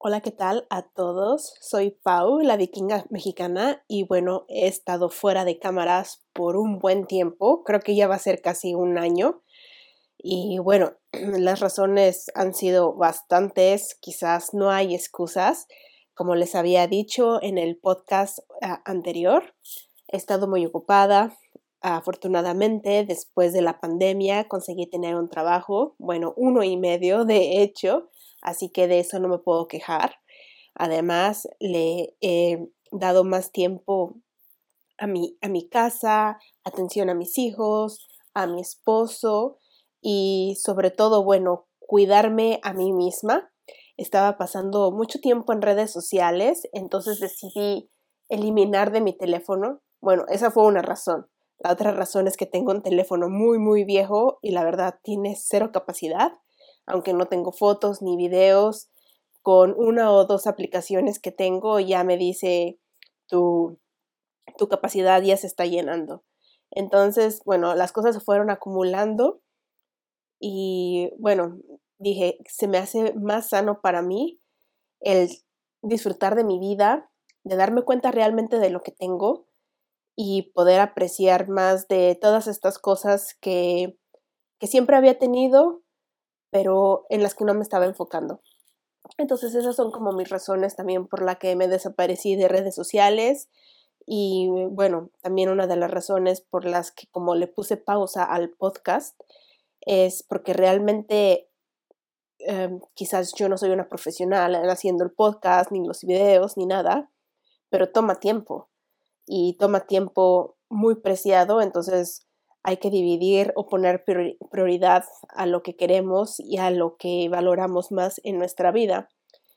Hola, ¿qué tal a todos? Soy Pau, la vikinga mexicana, y bueno, he estado fuera de cámaras por un buen tiempo, creo que ya va a ser casi un año. Y bueno, las razones han sido bastantes, quizás no hay excusas. Como les había dicho en el podcast ah, anterior, he estado muy ocupada. Afortunadamente, después de la pandemia, conseguí tener un trabajo, bueno, uno y medio de hecho, así que de eso no me puedo quejar. Además, le he dado más tiempo a mi, a mi casa, atención a mis hijos, a mi esposo y sobre todo, bueno, cuidarme a mí misma. Estaba pasando mucho tiempo en redes sociales, entonces decidí eliminar de mi teléfono. Bueno, esa fue una razón. La otra razón es que tengo un teléfono muy, muy viejo y la verdad tiene cero capacidad aunque no tengo fotos ni videos, con una o dos aplicaciones que tengo ya me dice tu, tu capacidad ya se está llenando. Entonces, bueno, las cosas se fueron acumulando y bueno, dije, se me hace más sano para mí el disfrutar de mi vida, de darme cuenta realmente de lo que tengo y poder apreciar más de todas estas cosas que, que siempre había tenido, pero en las que no me estaba enfocando. Entonces esas son como mis razones también por la que me desaparecí de redes sociales y bueno, también una de las razones por las que como le puse pausa al podcast es porque realmente em, quizás yo no soy una profesional haciendo el podcast, ni los videos, ni nada, pero toma tiempo y toma tiempo muy preciado, entonces hay que dividir o poner prioridad a lo que queremos y a lo que valoramos más en nuestra vida.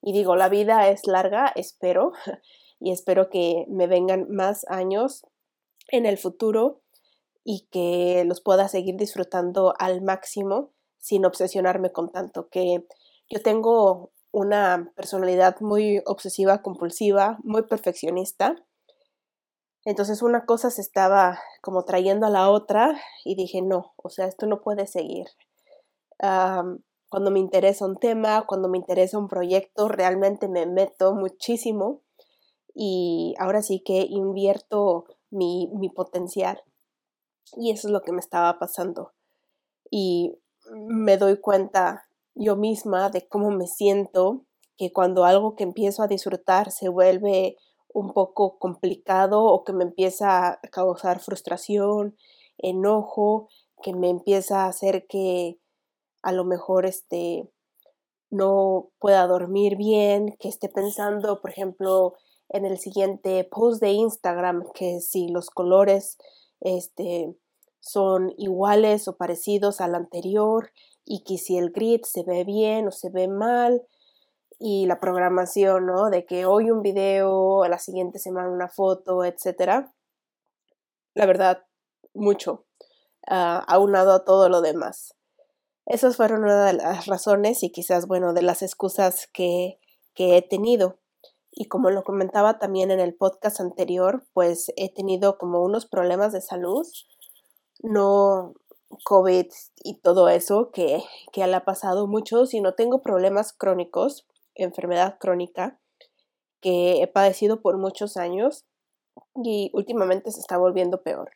Y digo, la vida es larga, espero, y espero que me vengan más años en el futuro y que los pueda seguir disfrutando al máximo sin obsesionarme con tanto, que yo tengo una personalidad muy obsesiva, compulsiva, muy perfeccionista entonces una cosa se estaba como trayendo a la otra y dije, no, o sea, esto no puede seguir. cuando me interesa un tema, cuando me interesa un proyecto, realmente me meto muchísimo y ahora sí que invierto mi, mi potencial. Y eso es lo que me estaba pasando. Y me doy cuenta yo misma de cómo me siento, que cuando algo que empiezo a disfrutar se vuelve un poco complicado o que me empieza a causar frustración, enojo, que me empieza a hacer que a lo mejor este no pueda dormir bien, que esté pensando, por ejemplo, en el siguiente post de Instagram, que si los colores este, son iguales o parecidos al anterior y que si el grid se ve bien o se ve mal, y la programación, ¿no? De que hoy un video, la siguiente semana una foto, etcétera. La verdad, mucho, uh, aunado a todo lo demás. Esas fueron una de las razones y quizás, bueno, de las excusas que, que he tenido. Y como lo comentaba también en el podcast anterior, pues he tenido como unos problemas de salud, no COVID y todo eso que, que le ha pasado mucho, sino tengo problemas crónicos enfermedad crónica que he padecido por muchos años y últimamente se está volviendo peor.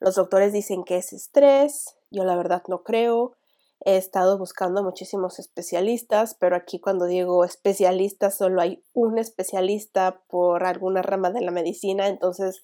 Los doctores dicen que es estrés, yo la verdad no creo. He estado buscando muchísimos especialistas, pero aquí cuando digo especialistas solo hay un especialista por alguna rama de la medicina, entonces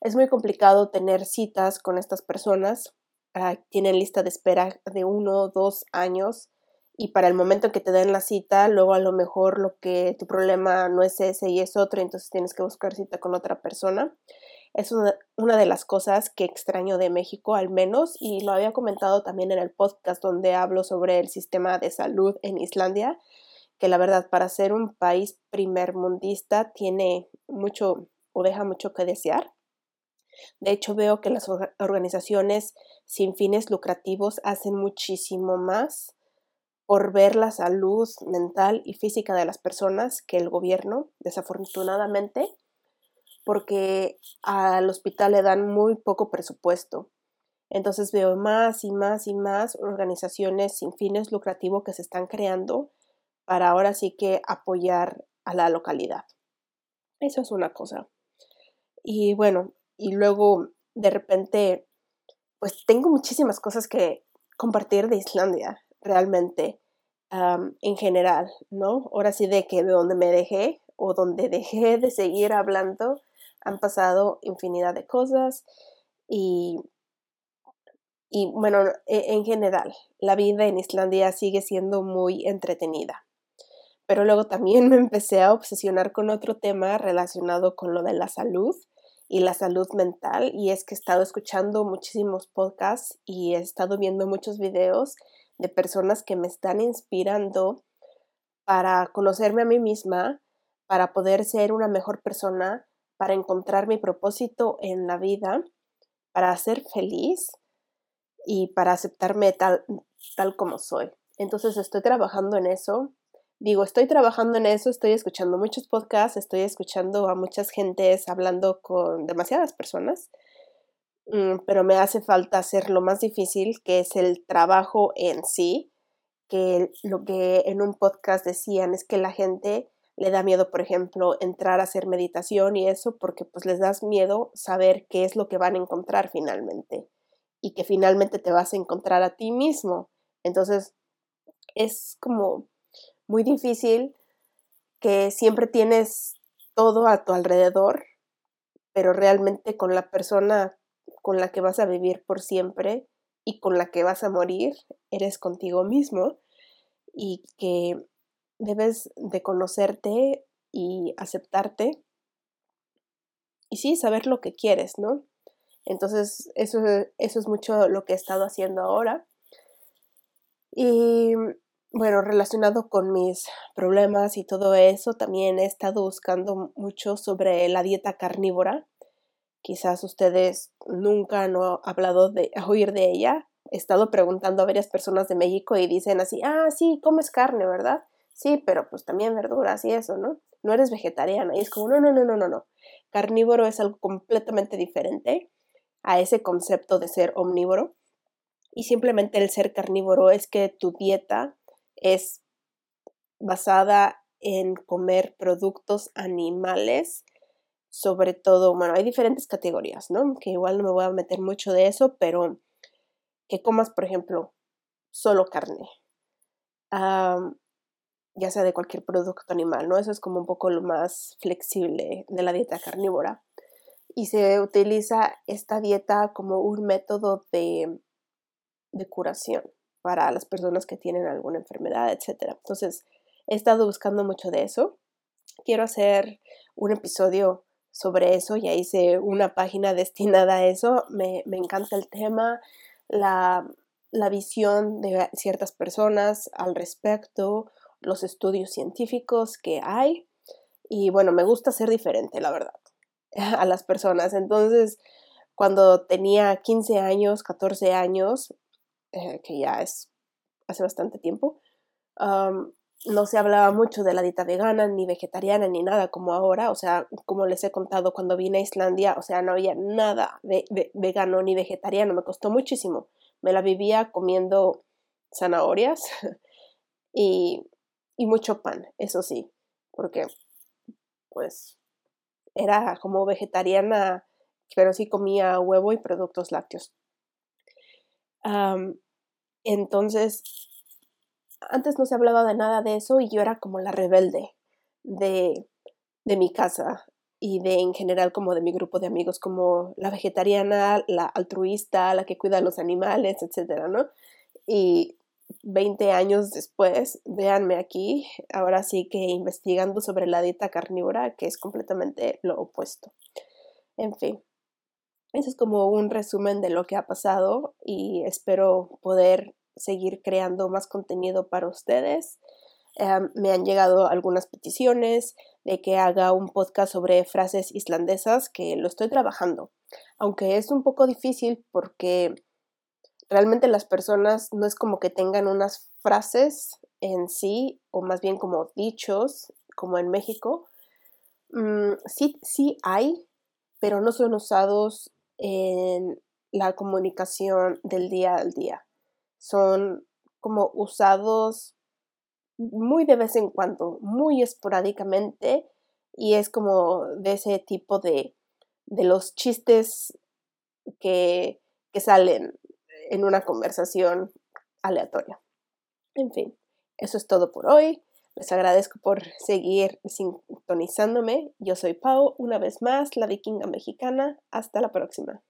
es muy complicado tener citas con estas personas. Ah, tienen lista de espera de uno o dos años y para el momento en que te den la cita, luego a lo mejor lo que tu problema no es ese y es otro, entonces tienes que buscar cita con otra persona. Es una, una, de las cosas que extraño de México al menos y lo había comentado también en el podcast donde hablo sobre el sistema de salud en Islandia, que la verdad para ser un país primermundista tiene mucho o deja mucho que desear. De hecho, veo que las organizaciones sin fines lucrativos hacen muchísimo más por ver la salud mental y física de las personas que el gobierno, desafortunadamente, porque al hospital le dan muy poco presupuesto. Entonces veo más y más y más organizaciones sin fines lucrativos que se están creando para ahora sí que apoyar a la localidad. Eso es una cosa. Y bueno, y luego de repente, pues tengo muchísimas cosas que compartir de Islandia, realmente, en general, ¿no? Ahora sí de que de donde me dejé o donde dejé de seguir hablando, han pasado infinidad de cosas y, y bueno, e, en general, la vida en Islandia sigue siendo muy entretenida. Pero luego también me empecé a obsesionar con otro tema relacionado con lo de la salud y la salud mental y es que he estado escuchando muchísimos podcasts y he estado viendo muchos videos de personas que me están inspirando para conocerme a mí misma, para poder ser una mejor persona, para encontrar mi propósito en la vida, para ser feliz y para aceptarme tal, tal como soy. Entonces estoy trabajando en eso. Digo, estoy trabajando en eso, estoy escuchando muchos podcasts, estoy escuchando a muchas gentes hablando con demasiadas personas, pero me hace falta hacer lo más difícil, que es el trabajo en sí, que lo que en un podcast decían es que la gente le da miedo, por ejemplo, entrar a hacer meditación y eso porque pues les das miedo saber qué es lo que van a encontrar finalmente y que finalmente te vas a encontrar a ti mismo. Entonces, es como muy difícil que siempre tienes todo a tu alrededor, pero realmente con la persona con la que vas a vivir por siempre y con la que vas a morir, eres contigo mismo y que debes de conocerte y aceptarte y sí, saber lo que quieres, ¿no? Entonces, eso, eso es mucho lo que he estado haciendo ahora. Y bueno, relacionado con mis problemas y todo eso, también he estado buscando mucho sobre la dieta carnívora. Quizás ustedes nunca han hablado de oír de ella. He estado preguntando a varias personas de México y dicen así, ah, sí, comes carne, ¿verdad? Sí, pero pues también verduras y eso, ¿no? No eres vegetariana. Y es como, no, no, no, no, no, no. Carnívoro es algo completamente diferente a ese concepto de ser omnívoro. Y simplemente el ser carnívoro es que tu dieta es basada en comer productos animales, sobre todo, bueno, hay diferentes categorías, ¿no? Que igual no me voy a meter mucho de eso, pero que comas, por ejemplo, solo carne, ya sea de cualquier producto animal, ¿no? Eso es como un poco lo más flexible de la dieta carnívora. Y se utiliza esta dieta como un método de, de curación para las personas que tienen alguna enfermedad, etc. Entonces, he estado buscando mucho de eso. Quiero hacer un episodio sobre eso, ya hice una página destinada a eso. Me, encanta el tema, la, la visión de ciertas personas al respecto, los estudios científicos que hay. Y bueno, me gusta ser diferente, la verdad, a las personas. Entonces, cuando tenía 15 años, 14 años, eh, que ya es hace bastante tiempo, no se hablaba mucho de la dieta vegana, ni vegetariana, ni nada como ahora. O sea, como les he contado, cuando vine a Islandia, o sea, no había nada de, vegano ni vegetariano. Me costó muchísimo. Me la vivía comiendo zanahorias y, y mucho pan, eso sí, porque pues era como vegetariana, pero sí comía huevo y productos lácteos entonces, antes no se hablaba de nada de eso y yo era como la rebelde de, de mi casa y de en general como de mi grupo de amigos, como la vegetariana, la altruista, la que cuida a los animales, etcétera, ¿no? Y 20 años después, véanme aquí, ahora sí que investigando sobre la dieta carnívora, que es completamente lo opuesto. En fin, ese es como un resumen de lo que ha pasado y espero poder seguir creando más contenido para ustedes. Em, me han llegado algunas peticiones de que haga un podcast sobre frases islandesas que lo estoy trabajando, aunque es un poco difícil porque realmente las personas no es como que tengan unas frases en sí o más bien como dichos como en México. Mm, sí, sí hay, pero no son usados en la comunicación del día al día. Son como usados muy de vez en cuando, muy esporádicamente, y es como de ese tipo de, de los chistes que, que salen en una conversación aleatoria. En fin, eso es todo por hoy. Les agradezco por seguir sintonizándome. Yo soy Pau, una vez más, la vikinga mexicana. Hasta la próxima.